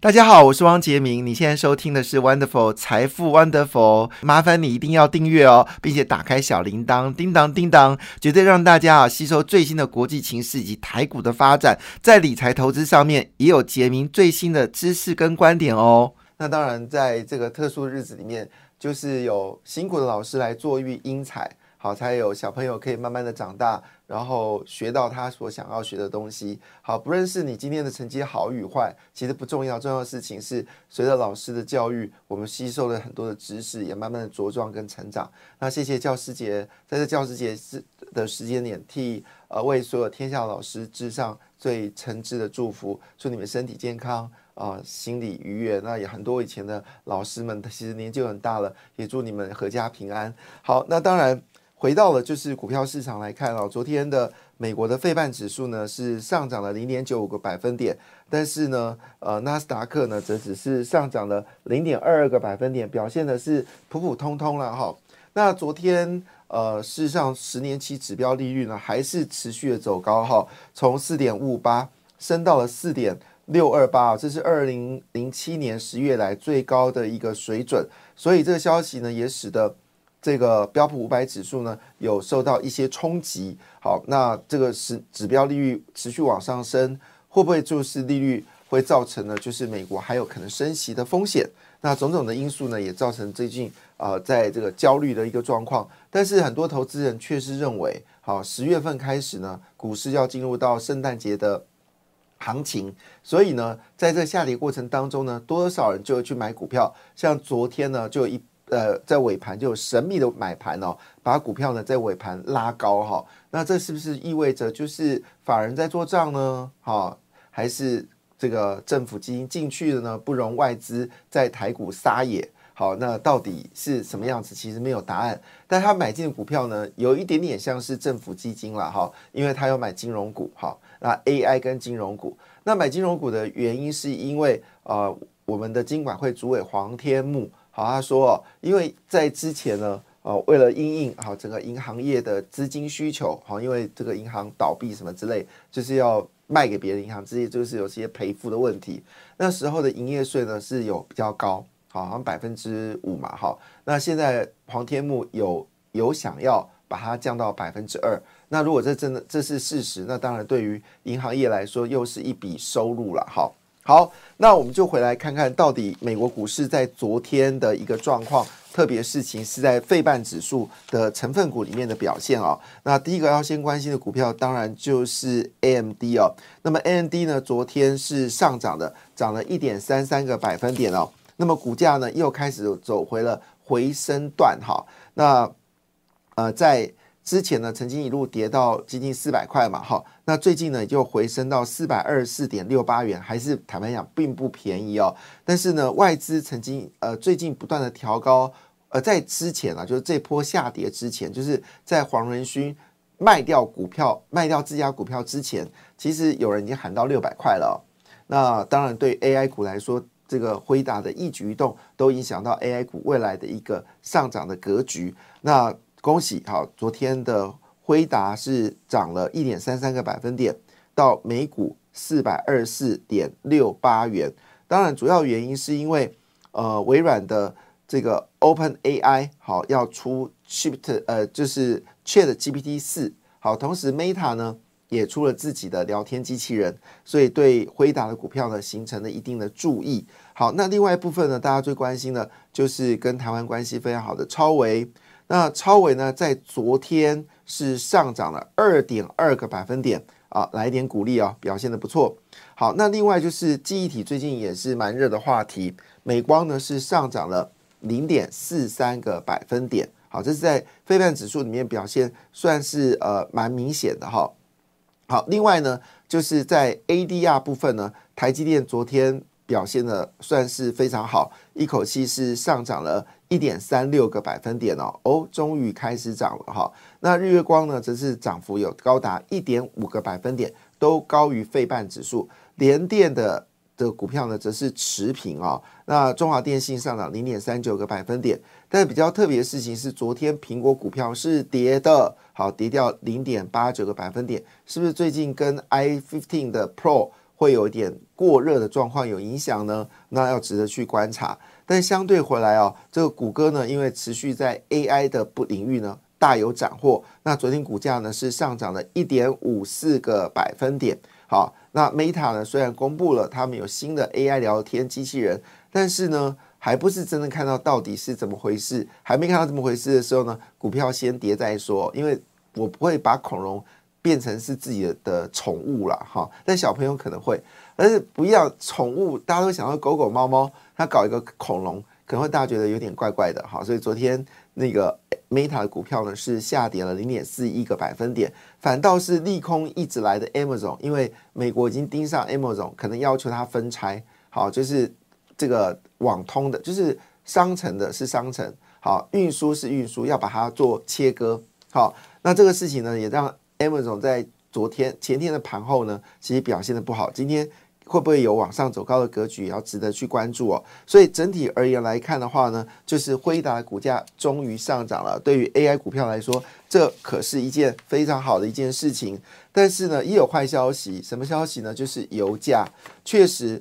大家好，我是汪杰明。你现在收听的是 Wonderful 财富 Wonderful，麻烦你一定要订阅哦，并且打开小铃铛，叮当叮当，绝对让大家啊吸收最新的国际情势以及台股的发展，在理财投资上面也有杰明最新的知识跟观点哦。那当然，在这个特殊日子里面，就是有辛苦的老师来作育英才。好，才有小朋友可以慢慢的长大，然后学到他所想要学的东西。好，不论是你今天的成绩好与坏，其实不重要，重要的事情是随着老师的教育，我们吸收了很多的知识，也慢慢的茁壮跟成长。那谢谢教师节，在这教师节是的时间点，替呃为所有天下老师致上最诚挚的祝福，祝你们身体健康啊，心理愉悦。那也很多以前的老师们，其实年纪很大了，也祝你们阖家平安。好，那当然。回到了就是股票市场来看啊，昨天的美国的费半指数呢是上涨了零点九五个百分点，但是呢，呃，纳斯达克呢则只是上涨了零点二二个百分点，表现的是普普通通了哈。那昨天呃，事实上十年期指标利率呢还是持续的走高哈，从四点五五八升到了四点六二八，这是二零零七年十月来最高的一个水准，所以这个消息呢也使得。这个标普五百指数呢，有受到一些冲击。好，那这个是指标利率持续往上升，会不会就是利率会造成呢？就是美国还有可能升息的风险。那种种的因素呢，也造成最近啊，在这个焦虑的一个状况。但是很多投资人确实认为，好，十月份开始呢，股市要进入到圣诞节的行情，所以呢，在这下跌过程当中呢，多少人就会去买股票。像昨天呢，就有一。呃，在尾盘就神秘的买盘哦，把股票呢在尾盘拉高哈。那这是不是意味着就是法人在做账呢？哈，还是这个政府基金进去的呢？不容外资在台股撒野。好，那到底是什么样子？其实没有答案。但他买进的股票呢，有一点点像是政府基金了哈，因为他要买金融股哈。那 AI 跟金融股，那买金融股的原因是因为呃，我们的金管会主委黄天木。好，他说，因为在之前呢，哦，为了应应好整个银行业的资金需求，好，因为这个银行倒闭什么之类，就是要卖给别的银行，这些就是有些赔付的问题。那时候的营业税呢是有比较高，好像百分之五嘛，哈。那现在黄天木有有想要把它降到百分之二，那如果这真的这是事实，那当然对于银行业来说又是一笔收入了，哈。好，那我们就回来看看到底美国股市在昨天的一个状况，特别事情是在费半指数的成分股里面的表现啊。那第一个要先关心的股票，当然就是 AMD 哦。那么 AMD 呢，昨天是上涨的，涨了一点三三个百分点哦。那么股价呢，又开始走回了回升段哈。那呃，在之前呢，曾经一路跌到接近四百块嘛，哈，那最近呢就回升到四百二十四点六八元，还是坦白讲并不便宜哦。但是呢，外资曾经呃最近不断的调高，呃在之前啊，就是这波下跌之前，就是在黄仁勋卖掉股票、卖掉自家股票之前，其实有人已经喊到六百块了。那当然对 AI 股来说，这个辉达的一举一动都影响到 AI 股未来的一个上涨的格局。那恭喜，好，昨天的辉达是涨了一点三三个百分点，到每股四百二十四点六八元。当然，主要原因是因为呃，微软的这个 Open AI 好要出 Shift 呃，就是 Chat GPT 四好，同时 Meta 呢也出了自己的聊天机器人，所以对辉达的股票呢形成了一定的注意。好，那另外一部分呢，大家最关心的就是跟台湾关系非常好的超维。那超伟呢，在昨天是上涨了二点二个百分点啊，来点鼓励啊，表现的不错。好，那另外就是记忆体最近也是蛮热的话题，美光呢是上涨了零点四三个百分点。好，这是在非半指数里面表现算是呃蛮明显的哈。好，另外呢就是在 ADR 部分呢，台积电昨天表现的算是非常好，一口气是上涨了。一点三六个百分点哦，哦，终于开始涨了哈。那日月光呢，则是涨幅有高达一点五个百分点，都高于费半指数。联电的的股票呢，则是持平啊。那中华电信上涨零点三九个百分点，但比较特别的事情是，昨天苹果股票是跌的，好跌掉零点八九个百分点，是不是最近跟 i fifteen 的 Pro 会有一点过热的状况有影响呢？那要值得去观察。但相对回来啊，这个谷歌呢，因为持续在 AI 的不领域呢大有斩获，那昨天股价呢是上涨了一点五四个百分点，好。那 Meta 呢？虽然公布了他们有新的 AI 聊天机器人，但是呢，还不是真正看到到底是怎么回事。还没看到怎么回事的时候呢，股票先跌再说。因为我不会把恐龙变成是自己的宠物了哈，但小朋友可能会。但是不要宠物，大家都想到狗狗、猫猫，他搞一个恐龙，可能会大家觉得有点怪怪的哈。所以昨天那个。Meta 的股票呢是下跌了零点四一个百分点，反倒是利空一直来的 Amazon，因为美国已经盯上 Amazon，可能要求它分拆，好，就是这个网通的，就是商城的是商城，好，运输是运输，要把它做切割，好，那这个事情呢也让 Amazon 在昨天前天的盘后呢，其实表现的不好，今天。会不会有往上走高的格局，也要值得去关注哦。所以整体而言来看的话呢，就是辉达股价终于上涨了。对于 AI 股票来说，这可是一件非常好的一件事情。但是呢，也有坏消息。什么消息呢？就是油价确实，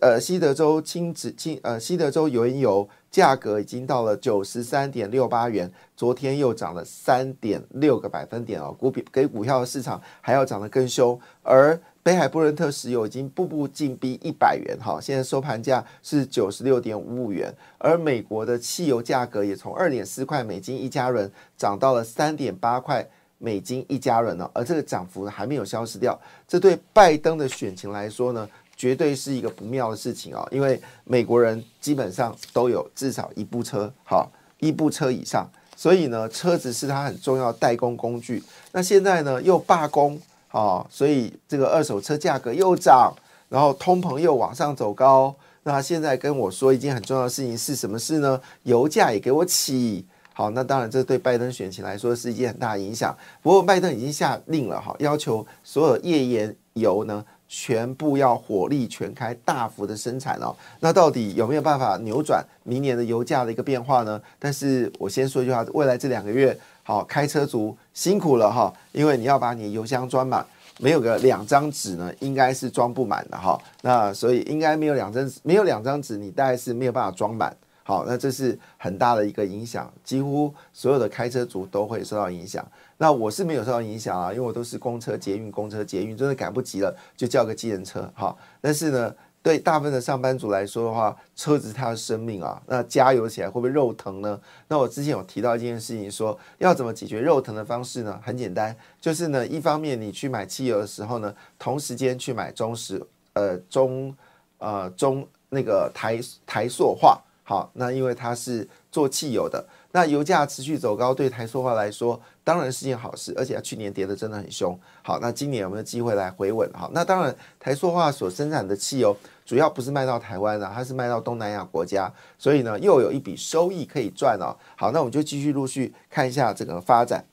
呃，西德州轻质轻呃，西德州原油价格已经到了九十三点六八元，昨天又涨了三点六个百分点哦。股比给股票的市场还要涨得更凶，而。北海布伦特石油已经步步进逼一百元，哈，现在收盘价是九十六点五五元，而美国的汽油价格也从二点四块美金一加仑涨到了三点八块美金一加仑了，而这个涨幅还没有消失掉，这对拜登的选情来说呢，绝对是一个不妙的事情啊，因为美国人基本上都有至少一部车，好，一部车以上，所以呢，车子是他很重要的代工工具，那现在呢又罢工。好，所以这个二手车价格又涨，然后通膨又往上走高。那现在跟我说一件很重要的事情是什么事呢？油价也给我起。好，那当然这对拜登选情来说是一件很大的影响。不过拜登已经下令了，哈，要求所有页岩油呢全部要火力全开，大幅的生产哦。那到底有没有办法扭转明年的油价的一个变化呢？但是我先说一句话，未来这两个月。好，开车族辛苦了哈，因为你要把你油箱装满，没有个两张纸呢，应该是装不满的哈。那所以应该没有两张，没有两张纸，你大概是没有办法装满。好，那这是很大的一个影响，几乎所有的开车族都会受到影响。那我是没有受到影响啊，因为我都是公车捷运，公车捷运真的赶不及了，就叫个计程车。哈，但是呢。对大部分的上班族来说的话，车子它的生命啊，那加油起来会不会肉疼呢？那我之前有提到一件事情，说要怎么解决肉疼的方式呢？很简单，就是呢，一方面你去买汽油的时候呢，同时间去买中石呃中呃中那个台台塑化，好，那因为它是做汽油的。那油价持续走高，对台塑化来说当然是件好事，而且它去年跌的真的很凶。好，那今年有没有机会来回稳？好，那当然台塑化所生产的汽油主要不是卖到台湾的，它是卖到东南亚国家，所以呢又有一笔收益可以赚哦。好，那我们就继续陆续看一下这个发展。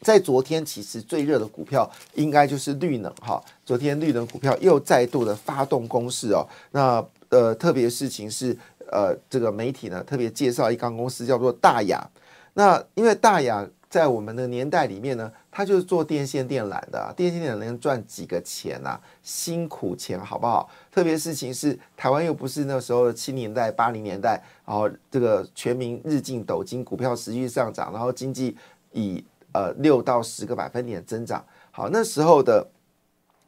在昨天其实最热的股票应该就是绿能哈，昨天绿能股票又再度的发动攻势哦。那呃特别事情是。呃，这个媒体呢特别介绍一家公司叫做大雅。那因为大雅在我们的年代里面呢，它就是做电线电缆的，电线电缆能赚几个钱啊？辛苦钱好不好？特别事情是台湾又不是那时候的七年代、八零年代，然后这个全民日进斗金，股票持续上涨，然后经济以呃六到十个百分点增长。好，那时候的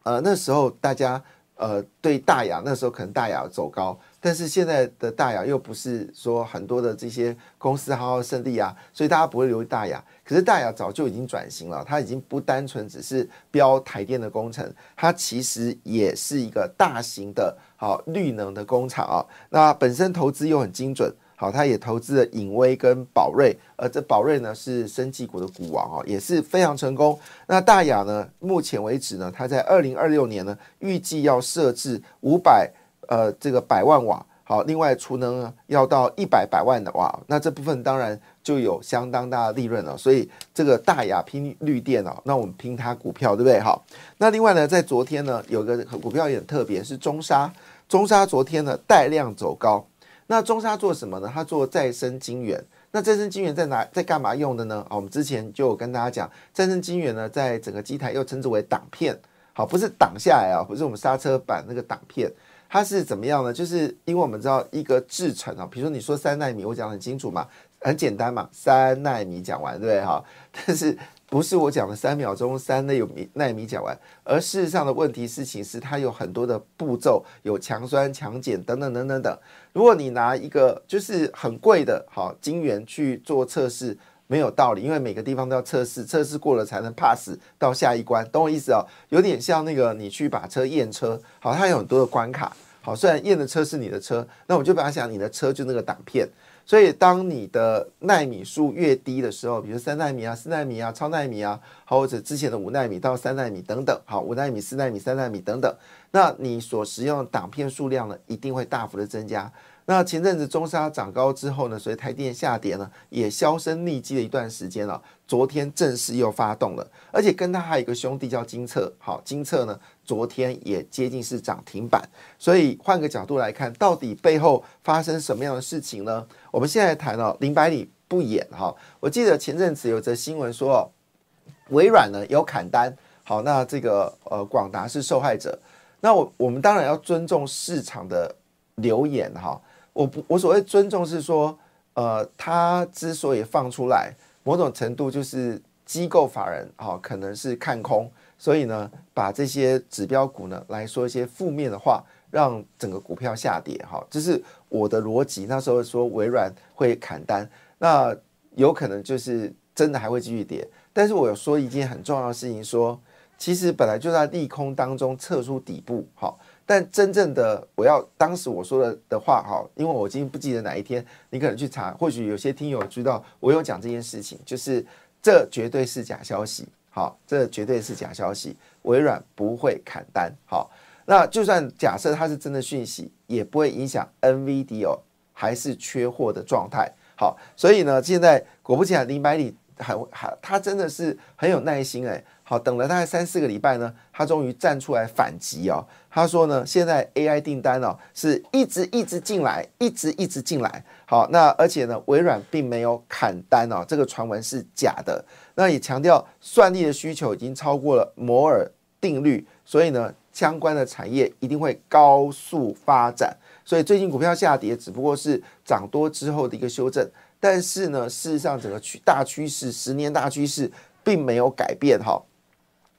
呃那时候大家呃对大雅那时候可能大雅走高。但是现在的大雅又不是说很多的这些公司好好胜利啊，所以大家不会留意大雅。可是大雅早就已经转型了，它已经不单纯只是标台电的工程，它其实也是一个大型的好绿能的工厂啊。那本身投资又很精准，好，他也投资了影威跟宝瑞，而这宝瑞呢是生技股的股王哦，也是非常成功。那大雅呢，目前为止呢，它在二零二六年呢，预计要设置五百。呃，这个百万瓦好，另外储能要到一百百万的瓦，那这部分当然就有相当大的利润了。所以这个大雅拼绿电哦，那我们拼它股票对不对？好，那另外呢，在昨天呢，有个股票也很特别，是中沙。中沙昨天呢带量走高，那中沙做什么呢？它做再生晶圆。那再生晶圆在哪，在干嘛用的呢？啊，我们之前就有跟大家讲，再生晶圆呢，在整个机台又称之为挡片，好，不是挡下来啊，不是我们刹车板那个挡片，它是怎么样呢？就是因为我们知道一个制程啊，比如说你说三纳米，我讲很清楚嘛，很简单嘛，三纳米讲完对不对哈？但是。不是我讲的三秒钟三纳米纳米讲完，而事实上的问题事情是它有很多的步骤，有强酸、强碱等等等等等。如果你拿一个就是很贵的好晶圆去做测试，没有道理，因为每个地方都要测试，测试过了才能 pass 到下一关，懂我意思哦？有点像那个你去把车验车，好，它有很多的关卡，好，虽然验的车是你的车，那我就把它想你的车就那个挡片。所以，当你的纳米数越低的时候，比如三纳米啊、四纳米啊、超纳米啊，或者之前的五纳米到三纳米等等，好，五纳米、四纳米、三纳米等等，那你所使用的挡片数量呢，一定会大幅的增加。那前阵子中沙涨高之后呢，随台电下跌呢，也销声匿迹了一段时间了。昨天正式又发动了，而且跟它还有一个兄弟叫金策，好，金策呢，昨天也接近是涨停板。所以换个角度来看，到底背后发生什么样的事情呢？我们现在谈哦，林百里不演哈。我记得前阵子有则新闻说，微软呢有砍单，好，那这个呃广达是受害者。那我我们当然要尊重市场的留言哈。我不，我所谓尊重是说，呃，他之所以放出来，某种程度就是机构法人哈，可能是看空，所以呢，把这些指标股呢来说一些负面的话，让整个股票下跌哈，这是我的逻辑。那时候说微软会砍单，那有可能就是真的还会继续跌。但是我有说一件很重要的事情，说其实本来就在利空当中测出底部，好。但真正的我要当时我说的的话哈，因为我今天不记得哪一天，你可能去查，或许有些听友知道我有讲这件事情，就是这绝对是假消息，好，这绝对是假消息，微软不会砍单，好，那就算假设它是真的讯息，也不会影响 NVDO 还是缺货的状态，好，所以呢，现在果不其然，林百里还还他真的是很有耐心哎。好，等了大概三四个礼拜呢，他终于站出来反击哦。他说呢，现在 AI 订单哦是一直一直进来，一直一直进来。好，那而且呢，微软并没有砍单哦，这个传闻是假的。那也强调算力的需求已经超过了摩尔定律，所以呢，相关的产业一定会高速发展。所以最近股票下跌只不过是涨多之后的一个修正，但是呢，事实上整个趋大趋势，十年大趋势并没有改变哈。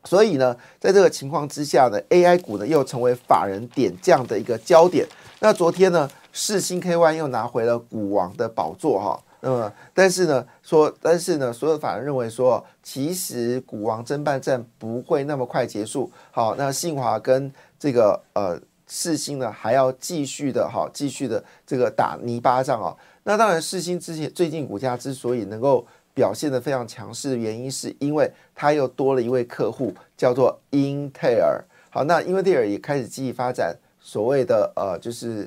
所以呢，在这个情况之下呢，AI 股呢又成为法人点将的一个焦点。那昨天呢，世星 KY 又拿回了股王的宝座哈。那么，但是呢，说，但是呢，所有法人认为说，其实股王争霸战不会那么快结束。好，那信华跟这个呃世星呢，还要继续的哈，继续的这个打泥巴仗啊。那当然，世星之前最近股价之所以能够。表现的非常强势的原因，是因为它又多了一位客户，叫做英特尔。好，那英特尔也开始积极发展所谓的呃，就是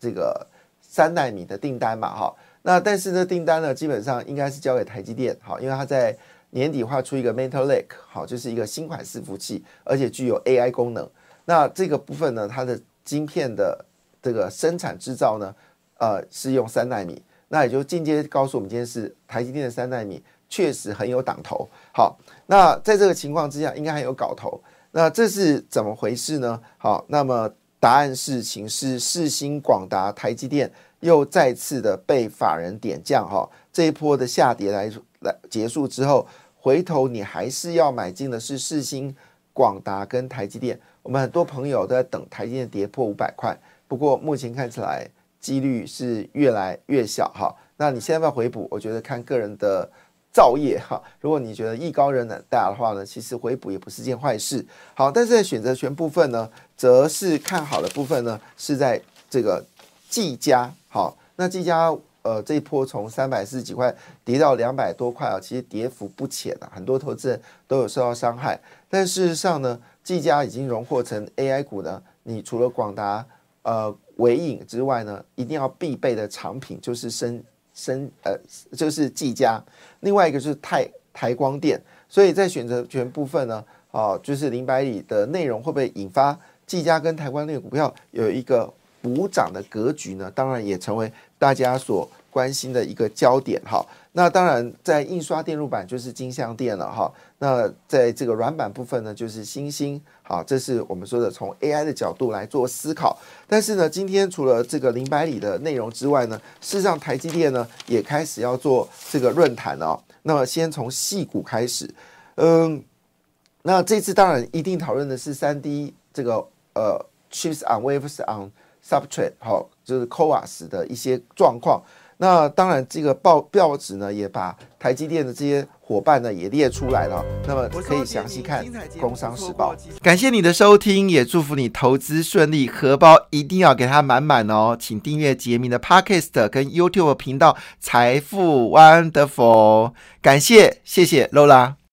这个三纳米的订单嘛，哈。那但是呢，订单呢，基本上应该是交给台积电，好，因为它在年底画出一个 Metal Lake，好，就是一个新款伺服器，而且具有 AI 功能。那这个部分呢，它的晶片的这个生产制造呢，呃，是用三纳米。那也就间接告诉我们，今天是台积电的三纳米确实很有档头。好，那在这个情况之下，应该还有搞头。那这是怎么回事呢？好，那么答案是，情是世新、广达、台积电又再次的被法人点将。哈，这一波的下跌来来结束之后，回头你还是要买进的是世新、广达跟台积电。我们很多朋友都在等台积电跌破五百块，不过目前看起来。几率是越来越小哈，那你现在要回补？我觉得看个人的造业哈。如果你觉得艺高人胆大的话呢，其实回补也不是件坏事。好，但是在选择权部分呢，则是看好的部分呢，是在这个技嘉。好，那技嘉呃这一波从三百四十几块跌到两百多块啊，其实跌幅不浅啊，很多投资人都有受到伤害。但事实上呢，技嘉已经荣获成 AI 股呢，你除了广达呃。尾影之外呢，一定要必备的产品就是深深呃，就是技嘉，另外一个就是泰台光电，所以在选择权部分呢，啊，就是零百里的内容会不会引发技嘉跟台光电股票有一个补涨的格局呢，当然也成为大家所关心的一个焦点哈。那当然，在印刷电路板就是金相电了哈。那在这个软板部分呢，就是星星。好，这是我们说的从 AI 的角度来做思考。但是呢，今天除了这个零百里的内容之外呢，事实上台积电呢也开始要做这个论坛哦。那么先从细股开始，嗯，那这次当然一定讨论的是三 D 这个呃 chips on wafers on substrate 好，就是 CoWAS 的一些状况。那当然，这个报报纸呢也把台积电的这些伙伴呢也列出来了，那么可以详细看《工商时报》。感谢你的收听，也祝福你投资顺利，荷包一定要给它满满哦！请订阅杰明的 Podcast 跟 YouTube 频道《财富 Wonderful》。感谢，谢谢 Lola。